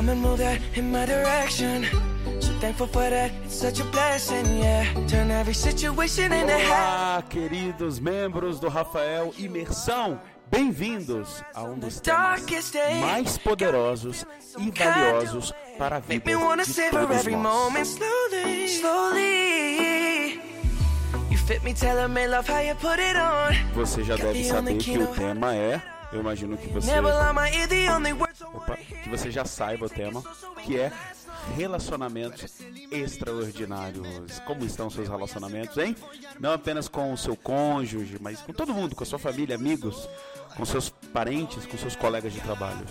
come and move that in my direction. So thankful for that, it's such a blessing, yeah. Turn every situation into Olá, queridos membros do Rafael Imersão. Bem-vindos a um dos temas mais poderosos e valiosos para a vida de todos nós. Você já deve saber que o tema é, eu imagino que você, opa, que você já saiba o tema, que é relacionamentos extraordinários. Como estão seus relacionamentos, hein? Não apenas com o seu cônjuge, mas com todo mundo, com a sua família, amigos, com seus parentes, com seus colegas de trabalho.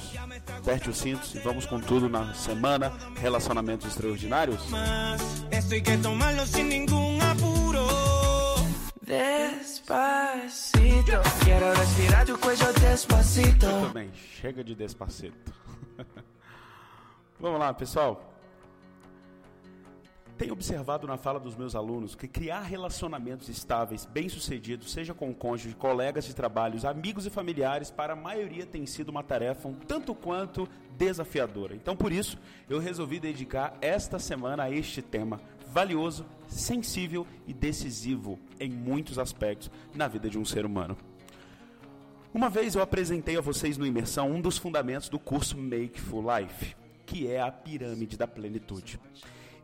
Aperte os cintos e vamos com tudo na semana Relacionamentos Extraordinários. Esto Despacito, quiero respirar tu cuello despacito. Muito bem, chega de despacito. Vamos lá, pessoal. Tenho observado na fala dos meus alunos que criar relacionamentos estáveis, bem-sucedidos, seja com cônjuge, colegas de trabalhos, amigos e familiares, para a maioria tem sido uma tarefa um tanto quanto desafiadora. Então, por isso, eu resolvi dedicar esta semana a este tema valioso, sensível e decisivo em muitos aspectos na vida de um ser humano. Uma vez eu apresentei a vocês no Imersão um dos fundamentos do curso Make Full Life, que é a pirâmide da plenitude.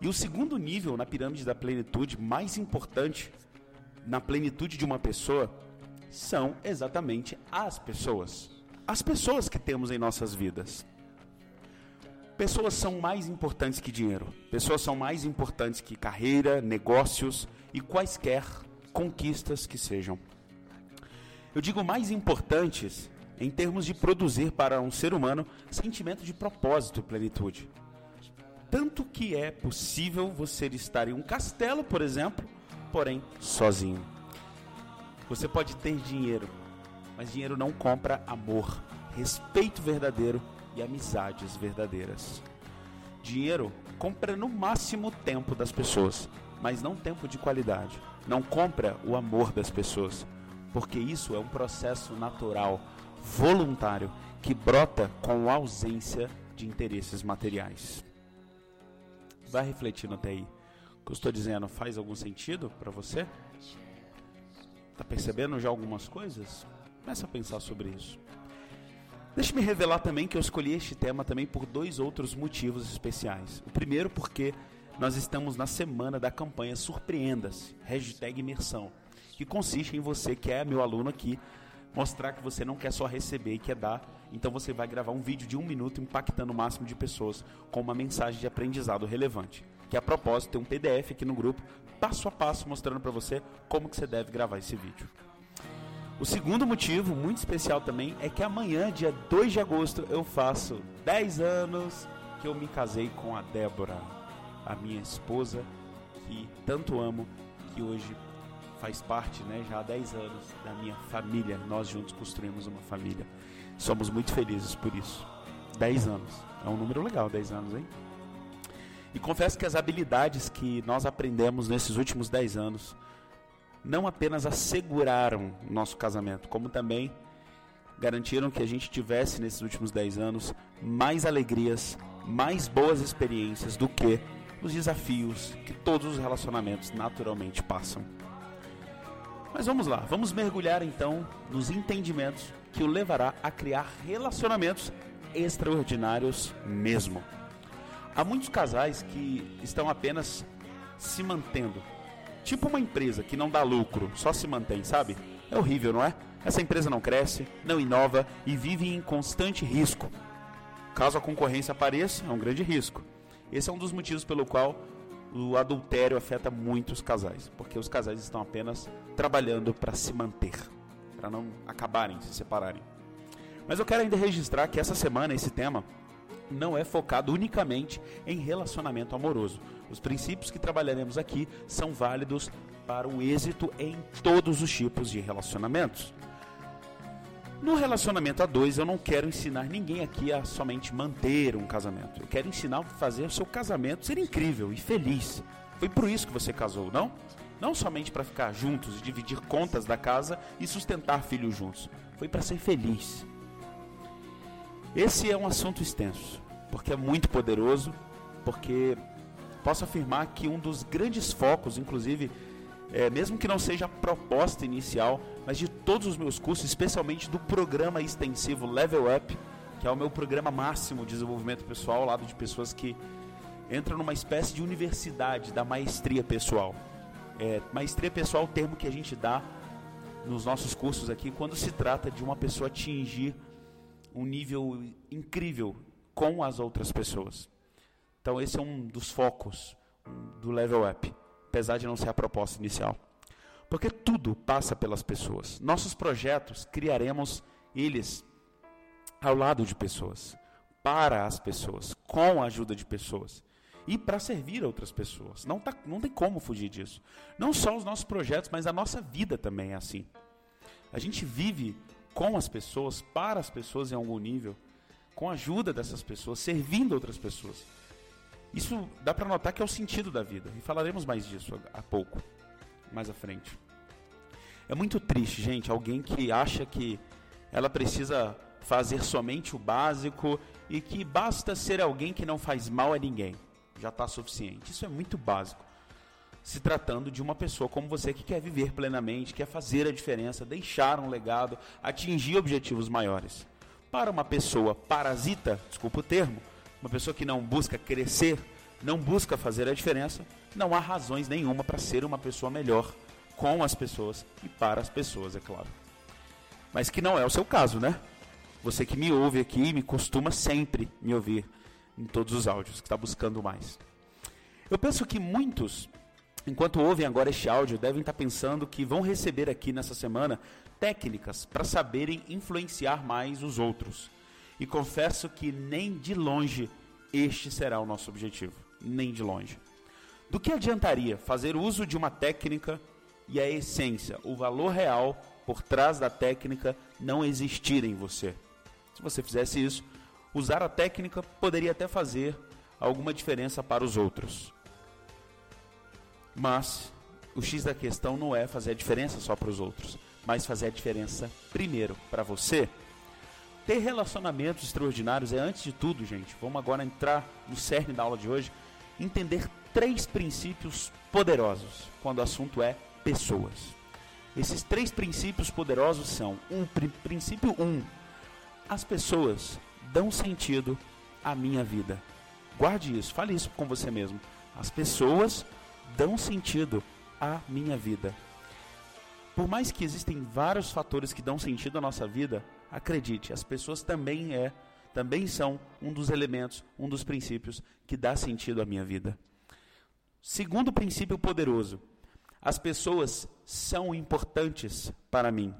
E o segundo nível na pirâmide da plenitude, mais importante na plenitude de uma pessoa, são exatamente as pessoas. As pessoas que temos em nossas vidas. Pessoas são mais importantes que dinheiro. Pessoas são mais importantes que carreira, negócios e quaisquer conquistas que sejam. Eu digo mais importantes em termos de produzir para um ser humano sentimento de propósito e plenitude. Tanto que é possível você estar em um castelo, por exemplo, porém sozinho. Você pode ter dinheiro, mas dinheiro não compra amor, respeito verdadeiro e amizades verdadeiras. Dinheiro compra no máximo o tempo das pessoas, mas não tempo de qualidade. Não compra o amor das pessoas, porque isso é um processo natural, voluntário, que brota com a ausência de interesses materiais. Vai refletindo até aí. O que eu estou dizendo faz algum sentido para você? Tá percebendo já algumas coisas? Começa a pensar sobre isso. Deixe-me revelar também que eu escolhi este tema também por dois outros motivos especiais. O primeiro porque nós estamos na semana da campanha Surpreenda-se, hashtag imersão, que consiste em você, que é meu aluno aqui, mostrar que você não quer só receber e quer dar. Então você vai gravar um vídeo de um minuto impactando o máximo de pessoas com uma mensagem de aprendizado relevante. Que a propósito tem um PDF aqui no grupo, passo a passo, mostrando para você como que você deve gravar esse vídeo. O segundo motivo, muito especial também, é que amanhã, dia 2 de agosto, eu faço 10 anos que eu me casei com a Débora, a minha esposa, que tanto amo, que hoje faz parte, né, já há 10 anos da minha família. Nós juntos construímos uma família. Somos muito felizes por isso. 10 anos. É um número legal, 10 anos, hein? E confesso que as habilidades que nós aprendemos nesses últimos 10 anos não apenas asseguraram o nosso casamento, como também garantiram que a gente tivesse nesses últimos 10 anos mais alegrias, mais boas experiências do que os desafios que todos os relacionamentos naturalmente passam. Mas vamos lá, vamos mergulhar então nos entendimentos que o levará a criar relacionamentos extraordinários mesmo. Há muitos casais que estão apenas se mantendo. Tipo uma empresa que não dá lucro, só se mantém, sabe? É horrível, não é? Essa empresa não cresce, não inova e vive em constante risco. Caso a concorrência apareça, é um grande risco. Esse é um dos motivos pelo qual o adultério afeta muitos casais, porque os casais estão apenas trabalhando para se manter, para não acabarem, se separarem. Mas eu quero ainda registrar que essa semana esse tema não é focado unicamente em relacionamento amoroso. Os princípios que trabalharemos aqui são válidos para o êxito em todos os tipos de relacionamentos. No relacionamento a dois, eu não quero ensinar ninguém aqui a somente manter um casamento. Eu quero ensinar a fazer o seu casamento ser incrível e feliz. Foi por isso que você casou, não? Não somente para ficar juntos e dividir contas da casa e sustentar filhos juntos. Foi para ser feliz. Esse é um assunto extenso, porque é muito poderoso, porque posso afirmar que um dos grandes focos, inclusive, é, mesmo que não seja a proposta inicial, mas de todos os meus cursos, especialmente do programa extensivo Level Up, que é o meu programa máximo de desenvolvimento pessoal, ao lado de pessoas que entram numa espécie de universidade da maestria pessoal. É, maestria pessoal é o termo que a gente dá nos nossos cursos aqui quando se trata de uma pessoa atingir um nível incrível com as outras pessoas. Então esse é um dos focos do Level Up, apesar de não ser a proposta inicial. Porque tudo passa pelas pessoas. Nossos projetos criaremos eles ao lado de pessoas, para as pessoas, com a ajuda de pessoas e para servir outras pessoas. Não, tá, não tem como fugir disso. Não só os nossos projetos, mas a nossa vida também é assim. A gente vive com as pessoas, para as pessoas em algum nível, com a ajuda dessas pessoas, servindo outras pessoas. Isso dá para notar que é o sentido da vida. E falaremos mais disso há pouco, mais à frente. É muito triste, gente, alguém que acha que ela precisa fazer somente o básico e que basta ser alguém que não faz mal a ninguém. Já está suficiente. Isso é muito básico. Se tratando de uma pessoa como você que quer viver plenamente, quer fazer a diferença, deixar um legado, atingir objetivos maiores. Para uma pessoa parasita, desculpa o termo, uma pessoa que não busca crescer, não busca fazer a diferença, não há razões nenhuma para ser uma pessoa melhor com as pessoas e para as pessoas, é claro. Mas que não é o seu caso, né? Você que me ouve aqui, me costuma sempre me ouvir em todos os áudios, que está buscando mais. Eu penso que muitos, enquanto ouvem agora este áudio, devem estar pensando que vão receber aqui nessa semana técnicas para saberem influenciar mais os outros. E confesso que nem de longe este será o nosso objetivo, nem de longe. Do que adiantaria fazer uso de uma técnica e a essência, o valor real por trás da técnica não existir em você? Se você fizesse isso, usar a técnica poderia até fazer alguma diferença para os outros. Mas o X da questão não é fazer a diferença só para os outros, mas fazer a diferença primeiro para você. Ter relacionamentos extraordinários é, antes de tudo, gente, vamos agora entrar no cerne da aula de hoje, entender três princípios poderosos quando o assunto é pessoas. Esses três princípios poderosos são: um, princípio 1, um, as pessoas dão sentido à minha vida. Guarde isso, fale isso com você mesmo. As pessoas dão sentido à minha vida. Por mais que existem vários fatores que dão sentido à nossa vida, acredite, as pessoas também é, também são um dos elementos, um dos princípios que dá sentido à minha vida. Segundo princípio poderoso, as pessoas são importantes para mim.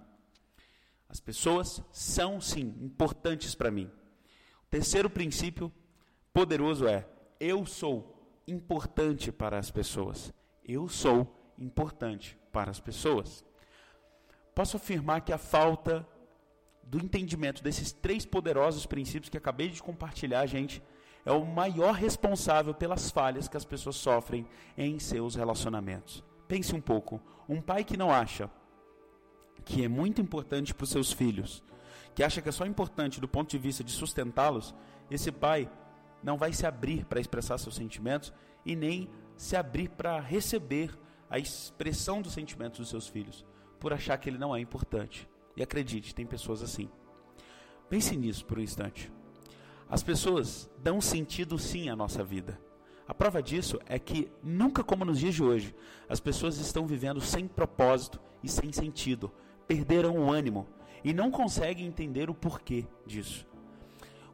As pessoas são sim importantes para mim. O terceiro princípio poderoso é: eu sou importante para as pessoas. Eu sou importante para as pessoas posso afirmar que a falta do entendimento desses três poderosos princípios que acabei de compartilhar, gente, é o maior responsável pelas falhas que as pessoas sofrem em seus relacionamentos. Pense um pouco: um pai que não acha que é muito importante para os seus filhos, que acha que é só importante do ponto de vista de sustentá-los, esse pai não vai se abrir para expressar seus sentimentos e nem se abrir para receber a expressão dos sentimentos dos seus filhos por achar que ele não é importante. E acredite, tem pessoas assim. Pense nisso por um instante. As pessoas dão sentido sim à nossa vida. A prova disso é que, nunca como nos dias de hoje, as pessoas estão vivendo sem propósito e sem sentido, perderam o ânimo e não conseguem entender o porquê disso.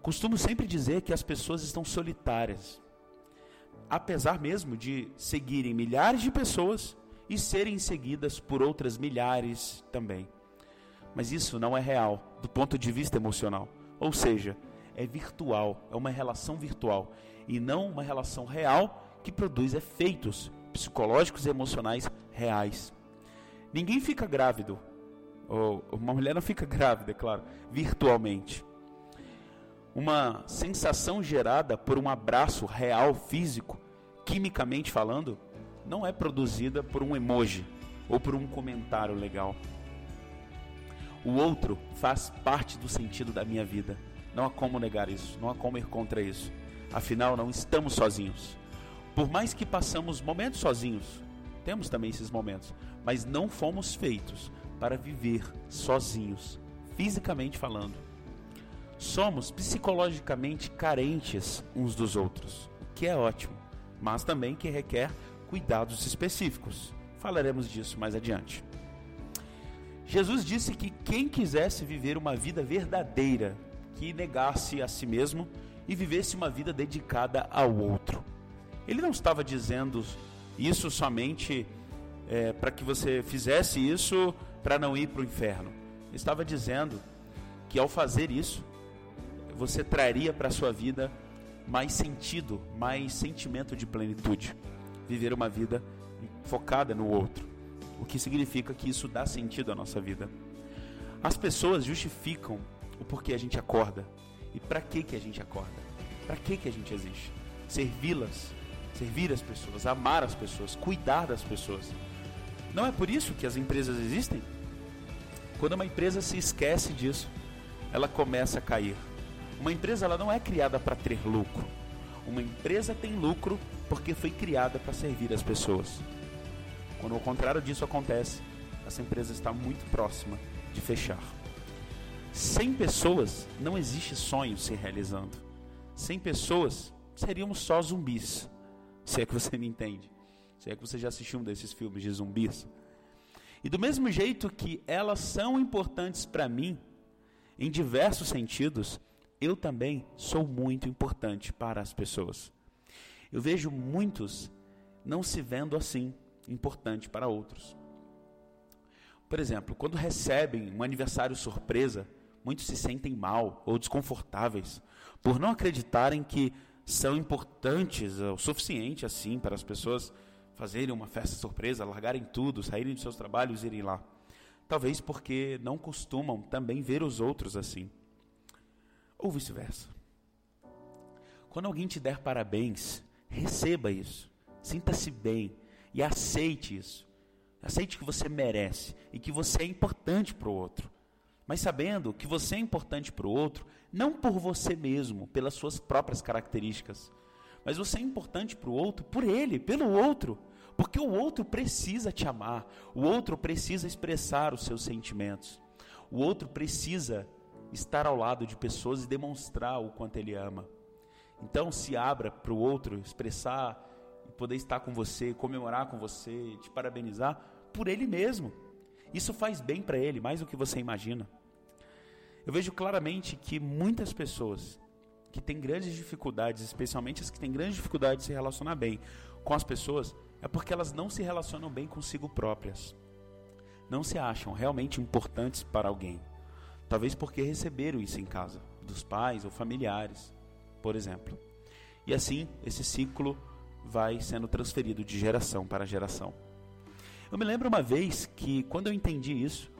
Costumo sempre dizer que as pessoas estão solitárias, apesar mesmo de seguirem milhares de pessoas e serem seguidas por outras milhares também. Mas isso não é real do ponto de vista emocional. Ou seja, é virtual, é uma relação virtual e não uma relação real que produz efeitos psicológicos e emocionais reais. Ninguém fica grávido, ou uma mulher não fica grávida, é claro, virtualmente. Uma sensação gerada por um abraço real, físico, quimicamente falando, não é produzida por um emoji ou por um comentário legal. O outro faz parte do sentido da minha vida. Não há como negar isso, não há como ir contra isso. Afinal, não estamos sozinhos. Por mais que passamos momentos sozinhos, temos também esses momentos, mas não fomos feitos para viver sozinhos, fisicamente falando. Somos psicologicamente carentes uns dos outros, o que é ótimo, mas também que requer cuidados específicos. Falaremos disso mais adiante. Jesus disse que quem quisesse viver uma vida verdadeira, que negasse a si mesmo e vivesse uma vida dedicada ao outro. Ele não estava dizendo isso somente é, para que você fizesse isso para não ir para o inferno. Ele estava dizendo que ao fazer isso, você traria para a sua vida mais sentido, mais sentimento de plenitude. Viver uma vida focada no outro. O que significa que isso dá sentido à nossa vida. As pessoas justificam o porquê a gente acorda e para que que a gente acorda. Para que que a gente existe? Servi-las, servir as pessoas, amar as pessoas, cuidar das pessoas. Não é por isso que as empresas existem? Quando uma empresa se esquece disso, ela começa a cair. Uma empresa ela não é criada para ter lucro. Uma empresa tem lucro porque foi criada para servir as pessoas. Quando o contrário disso acontece, essa empresa está muito próxima de fechar. Sem pessoas, não existe sonho se realizando. Sem pessoas, seríamos só zumbis. Se é que você me entende. Se é que você já assistiu um desses filmes de zumbis. E do mesmo jeito que elas são importantes para mim, em diversos sentidos, eu também sou muito importante para as pessoas. Eu vejo muitos não se vendo assim importante para outros. Por exemplo, quando recebem um aniversário surpresa, muitos se sentem mal ou desconfortáveis por não acreditarem que são importantes o suficiente assim para as pessoas fazerem uma festa surpresa, largarem tudo, saírem de seus trabalhos e irem lá. Talvez porque não costumam também ver os outros assim. Ou vice-versa. Quando alguém te der parabéns, receba isso. Sinta-se bem e aceite isso. Aceite que você merece e que você é importante para o outro mas sabendo que você é importante para o outro, não por você mesmo, pelas suas próprias características, mas você é importante para o outro por ele, pelo outro, porque o outro precisa te amar, o outro precisa expressar os seus sentimentos, o outro precisa estar ao lado de pessoas e demonstrar o quanto ele ama. Então, se abra para o outro expressar e poder estar com você, comemorar com você, te parabenizar por ele mesmo. Isso faz bem para ele, mais do que você imagina. Eu vejo claramente que muitas pessoas que têm grandes dificuldades, especialmente as que têm grandes dificuldades de se relacionar bem com as pessoas, é porque elas não se relacionam bem consigo próprias. Não se acham realmente importantes para alguém. Talvez porque receberam isso em casa, dos pais ou familiares, por exemplo. E assim, esse ciclo vai sendo transferido de geração para geração. Eu me lembro uma vez que, quando eu entendi isso,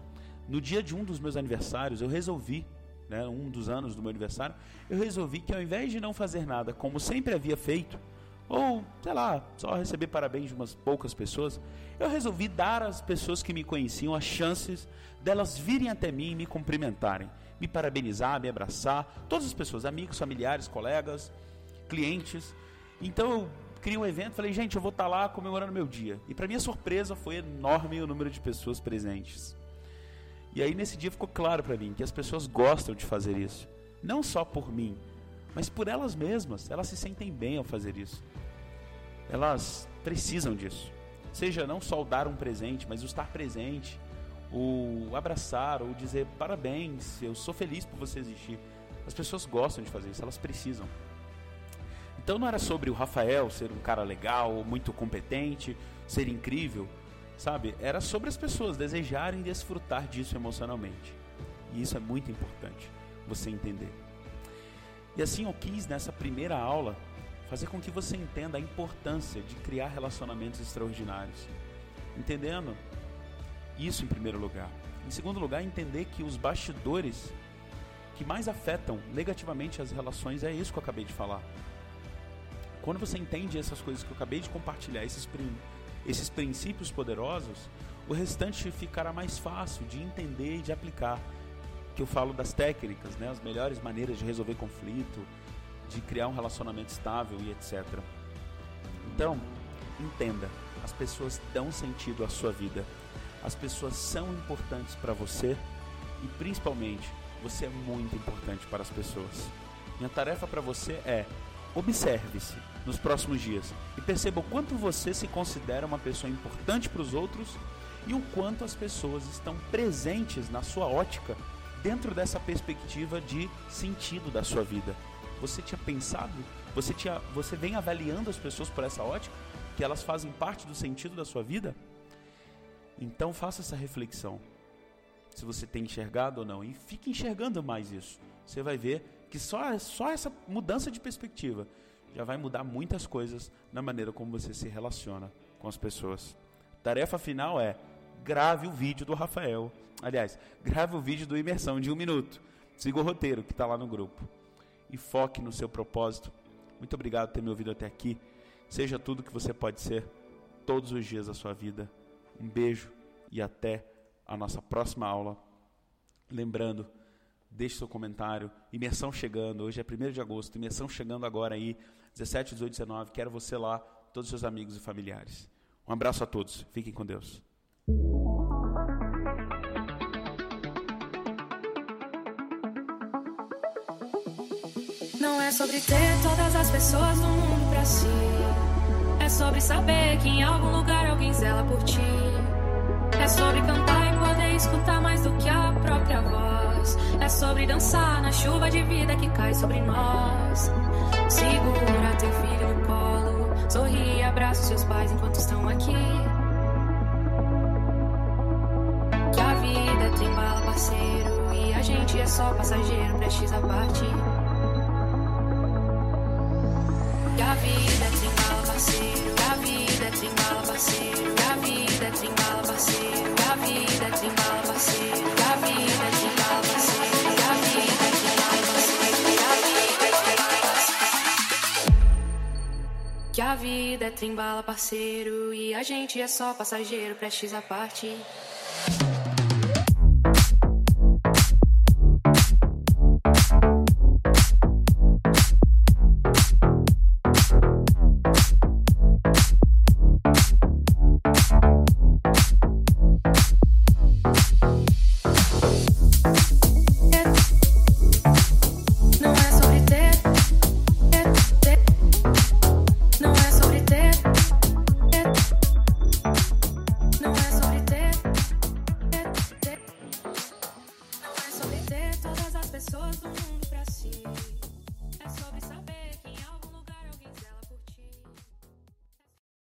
no dia de um dos meus aniversários, eu resolvi, né, um dos anos do meu aniversário, eu resolvi que ao invés de não fazer nada como sempre havia feito, ou sei lá, só receber parabéns de umas poucas pessoas, eu resolvi dar às pessoas que me conheciam as chances delas virem até mim e me cumprimentarem, me parabenizar, me abraçar, todas as pessoas, amigos, familiares, colegas, clientes. Então eu criei um evento, falei, gente, eu vou estar lá comemorando meu dia. E para minha surpresa foi enorme o número de pessoas presentes. E aí nesse dia ficou claro para mim que as pessoas gostam de fazer isso. Não só por mim, mas por elas mesmas. Elas se sentem bem ao fazer isso. Elas precisam disso. Seja não só o dar um presente, mas o estar presente, o abraçar, ou dizer parabéns, eu sou feliz por você existir. As pessoas gostam de fazer isso, elas precisam. Então não era sobre o Rafael ser um cara legal, muito competente, ser incrível sabe? Era sobre as pessoas desejarem desfrutar disso emocionalmente. E isso é muito importante você entender. E assim eu quis nessa primeira aula fazer com que você entenda a importância de criar relacionamentos extraordinários. Entendendo isso em primeiro lugar. Em segundo lugar, entender que os bastidores que mais afetam negativamente as relações é isso que eu acabei de falar. Quando você entende essas coisas que eu acabei de compartilhar, esses, esses princípios poderosos, o restante ficará mais fácil de entender e de aplicar. Que eu falo das técnicas, né, as melhores maneiras de resolver conflito, de criar um relacionamento estável e etc. Então, entenda, as pessoas dão sentido à sua vida. As pessoas são importantes para você e principalmente você é muito importante para as pessoas. Minha tarefa para você é observe-se nos próximos dias e perceba o quanto você se considera uma pessoa importante para os outros e o quanto as pessoas estão presentes na sua ótica dentro dessa perspectiva de sentido da sua vida. Você tinha pensado? Você, tinha, você vem avaliando as pessoas por essa ótica? Que elas fazem parte do sentido da sua vida? Então faça essa reflexão. Se você tem enxergado ou não. E fique enxergando mais isso. Você vai ver que só, só essa mudança de perspectiva já vai mudar muitas coisas na maneira como você se relaciona com as pessoas. Tarefa final é grave o vídeo do Rafael. Aliás, grave o vídeo do Imersão de um minuto. Siga o roteiro que está lá no grupo. E foque no seu propósito. Muito obrigado por ter me ouvido até aqui. Seja tudo que você pode ser todos os dias da sua vida. Um beijo e até a nossa próxima aula. Lembrando, deixe seu comentário. Imersão chegando, hoje é 1 de agosto. Imersão chegando agora aí, 17, 18, 19. Quero você lá, todos os seus amigos e familiares. Um abraço a todos. Fiquem com Deus. É sobre ter todas as pessoas do mundo pra si. É sobre saber que em algum lugar alguém zela por ti. É sobre cantar e poder escutar mais do que a própria voz. É sobre dançar na chuva de vida que cai sobre nós. Segura teu filho no colo, sorri e abraça seus pais enquanto estão aqui. Que a vida tem bala, parceiro, e a gente é só passageiro, prestes a partir. Que a vida é trimbala, parceiro. A vida trimbala, parceiro. A vida trimbala, parceiro. A vida trimbala, parceiro. Que a vida trimbala, parceiro. E a gente é só passageiro, prestes a partir.